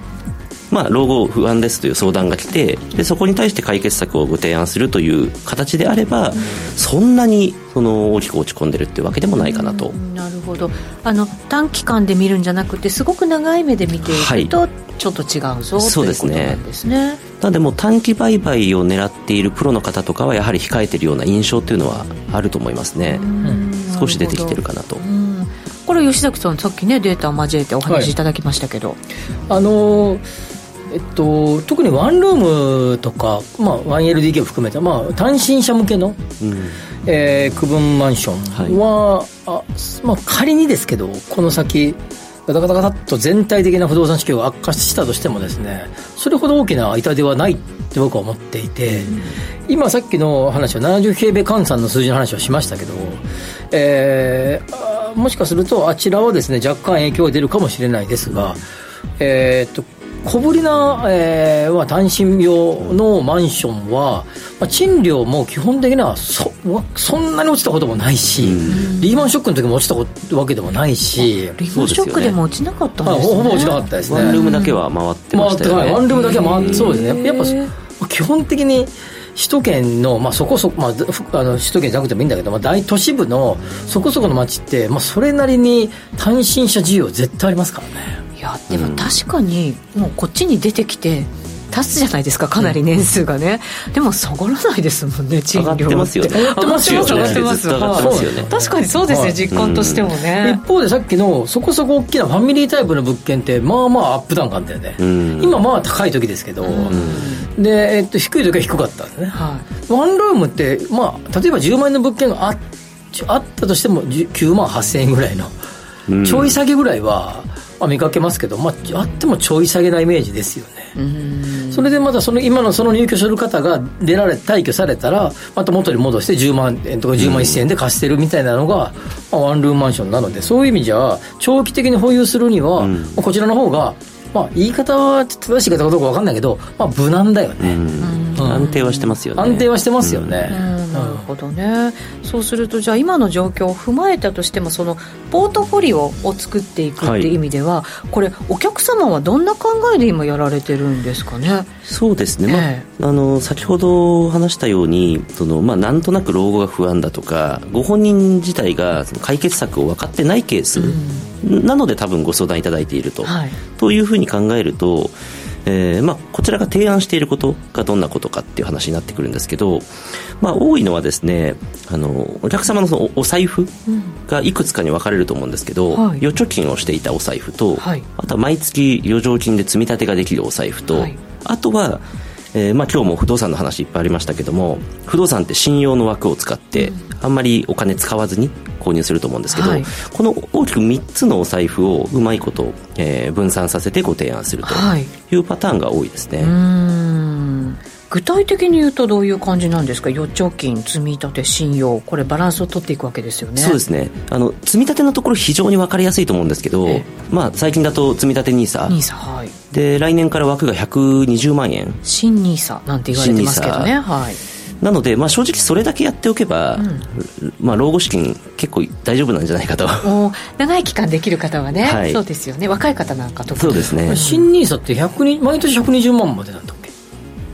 まあ、老後不安ですという相談が来てでそこに対して解決策をご提案するという形であれば、そんなにその大きく落ち込んでるっていうわけでもないかなと、なるほど。あの短期間で見るんじゃなくてすごく長い目で見ていくと、ちょっと違うぞそうですね。ですね。なのでもう短期売買を狙っているプロの方とかはやはり控えてるような印象っていうのはあると思いますね、少し出てきてるかなとれ吉崎さんさっきねデータを交えてお話しいただきましたけど、あのーえっと、特にワンルームとか、まあ、1LDK を含めた、まあ、単身者向けの、えー区分マンションは、あまあ、仮にですけどこの先ガタガタガタっと全体的な不動産市況が悪化したとしてもですねそれほど大きな痛手はないって僕は思っていて、今さっきの話は70平米換算の数字の話をしましたけど、えーもしかするとあちらはですね若干影響が出るかもしれないですが、えーっと小ぶりな、えーまあ、単身用のマンションは、まあ、賃料も基本的にはそそんなに落ちたこともないし、リーマンショックの時も落ちたわけでもないし、リーマンショックでも落ちなかったんまあ、ですね。ほぼ落ちなかったですね。ワンルームだけは回ってましたよね、ワンルームだけは回ってそうですね。やっぱそ基本的に首都圏の、まあ、そこそこ、まあ、ふあの首都圏じゃなくてもいいんだけど、まあ、大都市部のそこそこの街って、まあ、それなりに単身者需要絶対ありますからねいやでも確かにもうこっちに出てきて経つじゃないですかかなり年数がね、でも下がらないですもんね賃料。上がってますよね。上がってますよね上がってます確かにそうですね、はい実感としてもね、一方でさっきのそこそこ大きなファミリータイプの物件ってまあまあアップダウンがあったよね、ん。今まあ高い時ですけど、で、えっと、低い時は低かったんですね、はワンルームって、まあ、例えば10万円の物件がああったとしても10 9万8000円ぐらいの、ちょい下げぐらいは、まあ、見かけますけど、まあ、あってもちょい下げなイメージですよね。それでまたその今のその入居する方が出られ退去されたらまた元に戻して10万円とか10万1000円で貸してるみたいなのが、まあ、ワンルームマンションなのでそういう意味じゃ長期的に保有するには、まあこちらの方が、まあ、言い方は正しい方かどうか分かんないけど、まあ、無難だよね、安定はしてますよね。安定はしてますよね、うん。なるほどね。そうするとじゃあ今の状況を踏まえたとしてもそのポートフォリオを作っていくってい。う意味では、これお客様はどんな考えで今やられてるんですかね？そうですね、まあえあの先ほど話したようにその、まあ、なんとなく老後が不安だとかご本人自体がその解決策を分かってないケース、なので多分ご相談いただいていると、はい。というふうに考えると、えーまあ、こちらが提案していることがどんなことかっていう話になってくるんですけど、まあ、多いのはですねあのお客様のそのおお財布がいくつかに分かれると思うんですけど、はい。預貯金をしていたお財布と、はい。あとは毎月余剰金で積み立てができるお財布と、はい。あとは、えーまあ、今日も不動産の話いっぱいありましたけども不動産って信用の枠を使って、あんまりお金使わずに購入すると思うんですけど、はい。この大きく3つのお財布をうまいこと、えー分散させてご提案するとはい。いうパターンが多いですね、うーん具体的に言うとどういう感じなんですか？預貯金積み立て信用。これバランスを取っていくわけですよね。そうですね。あの積み立てのところ非常に分かりやすいと思うんですけど、ええ。まあ、最近だと積み立て NISA ニーサはい。で来年から枠が120万円。新ニーサなんて言われてますけどね。はい。なので、まあ、正直それだけやっておけば、まあ、老後資金結構大丈夫なんじゃないかと。もう長い期間できる方はね、はい。そうですよね。若い方なんか特に。そうですね。新ニーサって100に毎年120万までなんだ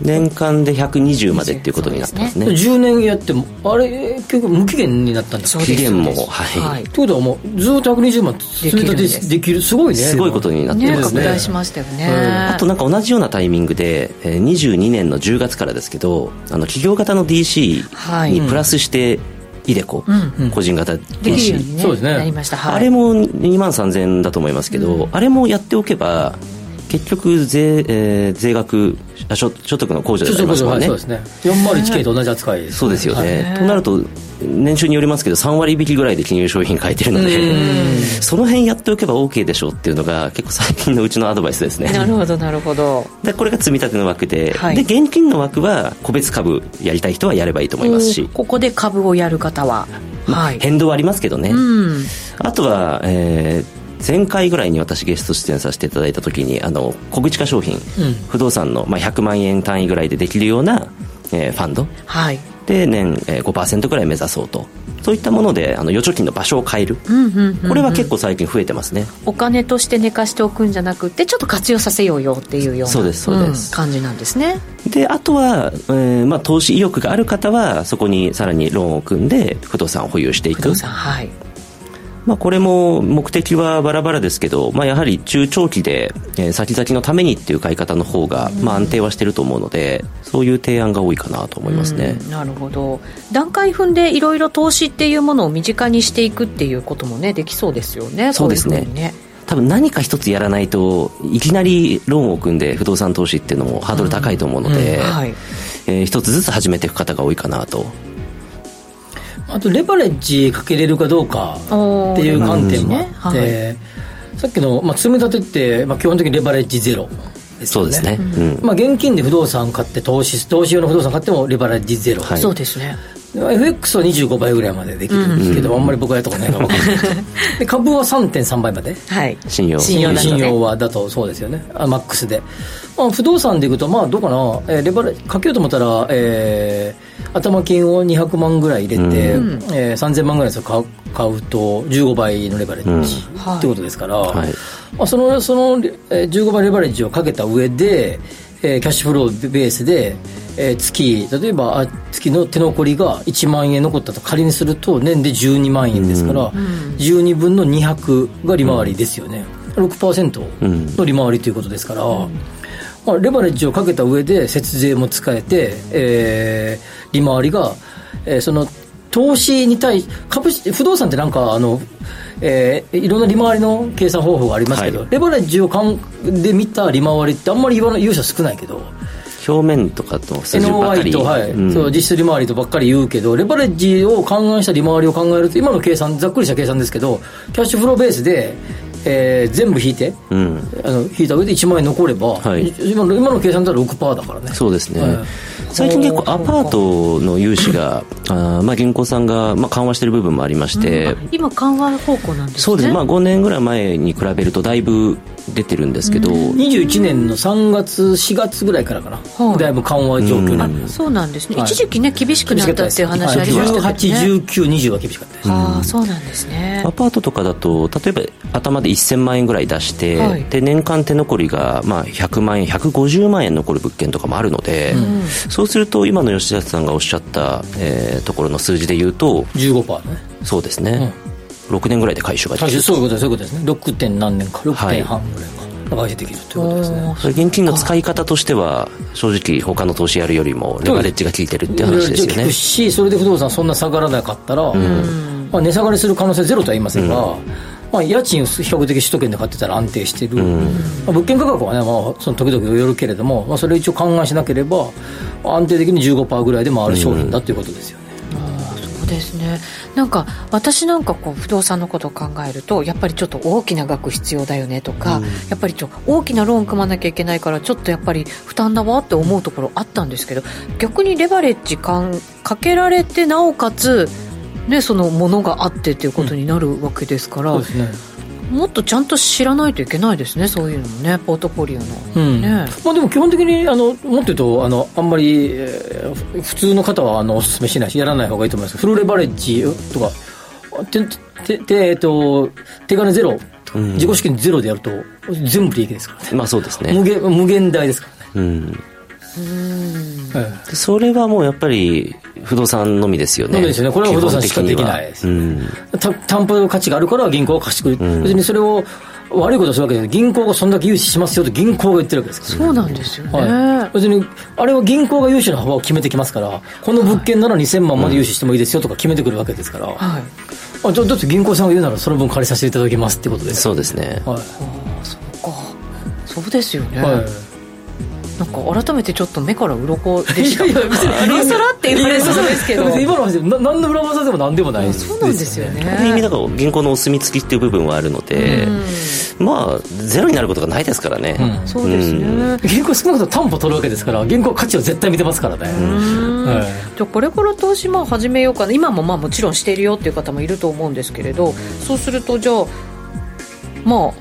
年間で120までっていうことになってますね。10年やってもあれ結局無期限になったんです期限もはい。はい。ってことはもうずっと120万積み立てできるすごいねすごいことになってねますね。拡大しましたよね、あとなんか同じようなタイミングで、えー22年の10月からですけどあの企業型の DC はい。にプラスしてイデコ、うん。個人型 DC そうですね。なりました、はい、あれも2万3000だと思いますけど、あれもやっておけば結局税,、えー、税額あ所所得の控除でありますからね。そうですね。401K と同じ扱いです、そうですよね、となると年収によりますけど3割引きぐらいで金融商品書いてるのでその辺やっておけば OK でしょうっていうのが結構最近のうちのアドバイスですね。なるほどなるほど。でこれが積み立ての枠で、はい。で現金の枠は個別株やりたい人はやればいいと思いますし、ここで株をやる方は。はい。変動はありますけどね、うん。あとは、えー前回ぐらいに私ゲスト出演させていただいた時にあの小口化商品、不動産の、まあ、100万円単位ぐらいでできるような、えーファンド。はい。で年、えー、5%ぐらい目指そうと。そういったものであの預貯金の場所を変える、うんうんうんこれは結構最近増えてますね。お金として寝かしておくんじゃなくてちょっと活用させようよっていうようなそうですそうです。ん感じなんですね。であとは、えーまあ、投資意欲がある方はそこにさらにローンを組んで不動産を保有していく。不動産はいまあ、これも目的はバラバラですけど、まあ、やはり中長期で、えー先々のためにっていう買い方の方が、まあ、安定はしてると思うのでそういう提案が多いかなと思いますね、うんなるほど。段階踏んでいろいろ投資っていうものを身近にしていくっていうこともねできそうですよねそうですね。ね。多分何か一つやらないといきなりローンを組んで不動産投資っていうのもハードル高いと思うので、はい。えー一つずつ始めていく方が多いかなとあとレバレッジかけれるかどうかっていう観点もあって、ね。さっきの、まあ、積み立てって、まあ、基本的にレバレッジゼロですよね。そうですね、うんまあ、現金で不動産買って投資投資用の不動産買ってもレバレッジゼロ、はい。そうですね。で FX は25倍ぐらいまでできるんですけど、あんまり僕はやったことないから分かんないで株は3.3倍まで。はい。信用。信用だとね。信用はだとそうですよね。あマックスで、まあ、不動産でいくとまあどうかな、えーレバレかけようと思ったら、えー頭金を200万ぐらい入れて、えー3000万ぐらいのやつを買う買うと15倍のレバレッジ、はいってことですから、はい。まあ、そのその、えー15倍レバレッジをかけた上で、えーキャッシュフローベースで、えー月例えばあ月の手残りが1万円残ったと仮にすると年で12万円ですから、12分の200が利回りですよね、6%の利回りということですから、まあ、レバレッジをかけた上で節税も使えて、えー利回りが、えーその投資に対し株式不動産ってなんかあの、えーいろんな利回りの計算方法がありますけど、はい。レバレッジをかんで見た利回りってあんまり言わない言う人少ないけど表面とかと数字ばか NOI りと、はい。うん。そう実質利回りとばっかり言うけどレバレッジを勘案した利回りを考えると今の計算ざっくりした計算ですけどキャッシュフローベースで、えー全部引いてうん。あの引いた上で1万円残れば、はい。今の今の計算だったら6%だからね。そうですね、はい。最近結構アパートの融資があーまあ銀行さんがまあ緩和してる部分もありまして、今緩和方向なんですね。そうです。ね、まあ、5年ぐらい前に比べるとだいぶ出てるんですけど、21年の3月4月ぐらいからかな、はい。だいぶ緩和状況に。なる、そうなんですね、はい。一時期ね厳しくなったっていう話ありましたけどね、181920は厳しかったです、ああそうなんですね。アパートとかだと例えば頭で1000万円ぐらい出して、はい。で年間手残りがまあ100万円150万円残る物件とかもあるので、そうすると今の吉田さんがおっしゃった、えーところの数字で言うと15%ね。そうですね、6年ぐらいで回収ができる。そういうことですそういうことですね。6. 点何年か6はい点半ぐらいか回収できるということですね、それ現金の使い方としては正直他の投資やるよりもレバレッジが効いてるっていう話ですよね。聞くしそれで不動産そんな下がらなかったら、まあ、値下がりする可能性ゼロとは言いませんが、まあ、家賃を比較的首都圏で買ってたら安定してる、まあ、物件価格はね、まあ、その時々よるけれども、まあ、それを一応勘案しなければ安定的に15%ぐらいで回る商品だということですよね、そうですね。なんか私なんかこう不動産のことを考えるとやっぱりちょっと大きな額必要だよねとか、やっぱりちょっと大きなローン組まなきゃいけないからちょっとやっぱり負担だわって思うところあったん。ですけど逆にレバレッジかんかけられてなおかつね、そのものがあってっていうことになるわけですから、そうですね。もっとちゃんと知らないといけないですねそういうのもねポートフォリオの、うん。ね。まあ、でも基本的にあのもっと言うとあのあんまり、えー普通の方はあのお勧めしないしやらない方がいいと思います。フルレバレッジとかててて、えっと、手金ゼロ、自己資金ゼロでやると全部利益ですからね。まあそうですね。無限無限大ですからね、うん。えでそれはもうやっぱり不動産のみですよね。のみですよね。これは不動産しかできないです。基本的にはえた担保の価値があるから銀行が貸してくれる、別にそれを悪いことするわけで銀行がそんだけ融資しますよと銀行が言ってるわけですから。そうなんですよね、はい、別にあれは銀行が融資の幅を決めてきますからこの物件なら2000万まで融資してもいいですよとか決めてくるわけですから、はい。あだだって銀行さんが言うならその分借りさせていただきますってことでうんすそうですね。はい、そうですよね、はいなんか改めてちょっと目から鱗でした。いやいや別に。今更って言われそうですけど。別に今の話な何の裏技でも何でもないですそうなんですよね。ある意味だから銀行のお墨付きっていう部分はあるので、まあゼロになることがないですからね、うん。そうですね、銀行少なくとも担保取るわけですから銀行価値を絶対見てますからね、はい。じゃあこれから投資まあ始めようかな。今もまあもちろんしているよっていう方もいると思うんですけれどそうするとじゃあまあ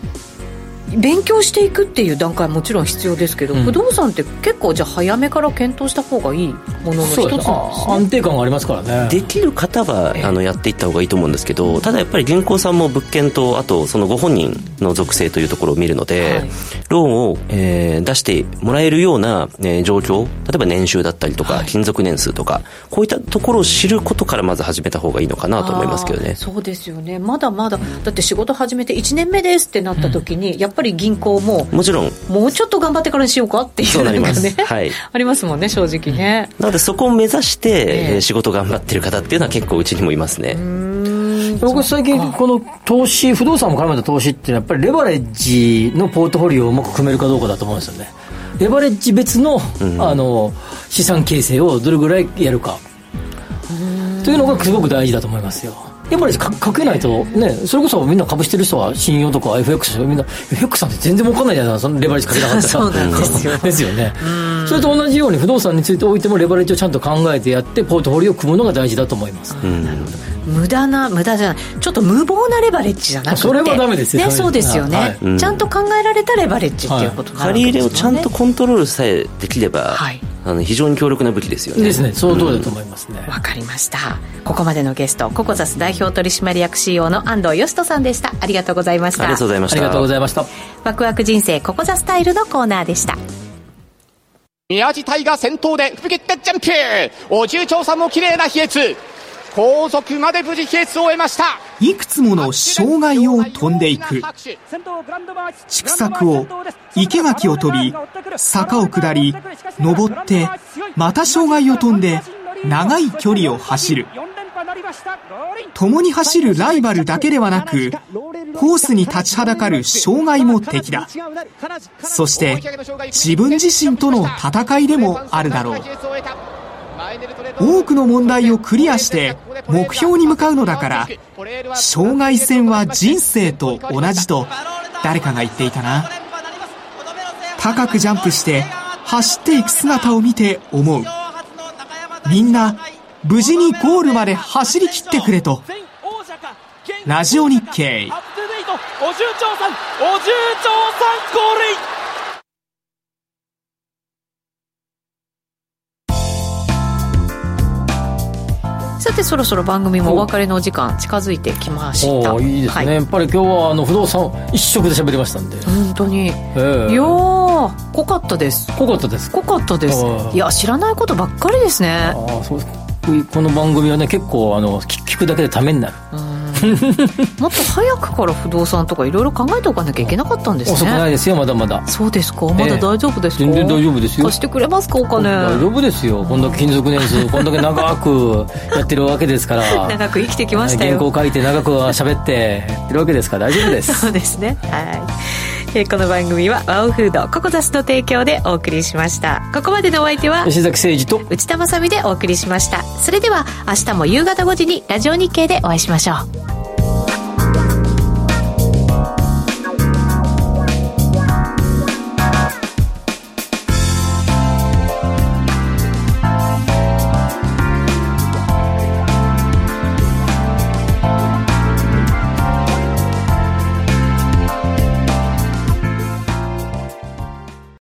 勉強していくっていう段階はもちろん必要ですけど、うん。不動産って結構じゃあ早めから検討した方がいいものの一つなんですね。ね。安定感がありますからね。できる方はあのやっていった方がいいと思うんですけどただやっぱり銀行さんも物件とあとそのご本人の属性というところを見るので、はい。ローンを、えー出してもらえるような、えー状況例えば年収だったりとか、はい。勤続年数とかこういったところを知ることからまず始めた方がいいのかなと思いますけどね。そうですよね。まだまだだって仕事始めて1年目ですってなった時に、やっぱり銀行ももちろん。もうちょっと頑張ってからにしようかっていうそうなります。んかね、はい。ありますもんね正直ね、なのでそこを目指して、ええ。えー仕事頑張ってる方っていうのは結構うちにもいますね、僕最近この投資不動産も絡めた投資っていうのはやっぱりレバレッジのポートフォリオをうまく組めるかどうかだと思うんですよね。レバレッジ別の,、あの資産形成をどれぐらいやるか。というのがすごく大事だと思いますよレバレッジかかけないとねそれこそみんな株してる人は信用とか FX みんな FX さんって全然儲かんないじゃないですか。そのレバレッジかけなかったら。そうなんですよ。ですよね。それと同じように不動産についておいてもレバレッジをちゃんと考えてやってポートフォリオを組むのが大事だと思います、無駄な無駄じゃない。ちょっと無謀なレバレッジじゃなくて。それはダメですよ。ねそうですよね、はい。うん。ちゃんと考えられたレバレッジっていうこと借り入れをちゃんとコントロールさえできれば、はいあの非常に強力な武器ですよね。ですね。その通りだと思いますね、わかりました。ここまでのゲストココザス代表取締役 CEO の安藤義人さんでした。ありがとうございました。ありがとうございました。ありがとうございました。ワクワク人生ココザスタイルのコーナーでした。宮地隊が先頭で踏み切ってジャンプ。お重長さんも綺麗な飛越後続まで無事飛越を終えました。いくつもの障害を飛んでいく。畜作を生け垣を飛び坂を下り登ってまた障害を飛んで長い距離を走る。共に走るライバルだけではなくコースに立ちはだかる障害も敵だ。そして自分自身との戦いでもあるだろう。多くの問題をクリアして目標に向かうのだから障害戦は人生と同じと誰かが言っていたな。高くジャンプして走っていく姿を見て思う。みんな無事にゴールまで走り切ってくれと。ラジオ日経。お重長さんお重長さんゴーてそろそろ番組もお別れのお時間近づいてきました。いいですね、はい。やっぱり今日はあの不動産一色で喋りましたんで、本当に、ええ。いやー濃かったです。濃かったです。濃かったです。いや知らないことばっかりですね。ああそうですこの番組はね結構あの聞聞くだけでためになるもっと早くから不動産とかいろいろ考えておかなきゃいけなかったんですね。遅くないですよまだまだ。そうですか？まだ大丈夫ですか、全然大丈夫ですよ。貸してくれますか？お金。大丈夫ですよ。こんだけ勤続年数 こんだけ長くやってるわけですから。長く生きてきましたよ。原稿書いて長く喋ってやってるわけですから大丈夫です。そうですね。はい。えーこの番組はワオフードココザスの提供でお送りしました。ここまでのお相手は吉崎誠二と内田まさみでお送りしました。それでは明日も夕方5時にラジオ日経でお会いしましょう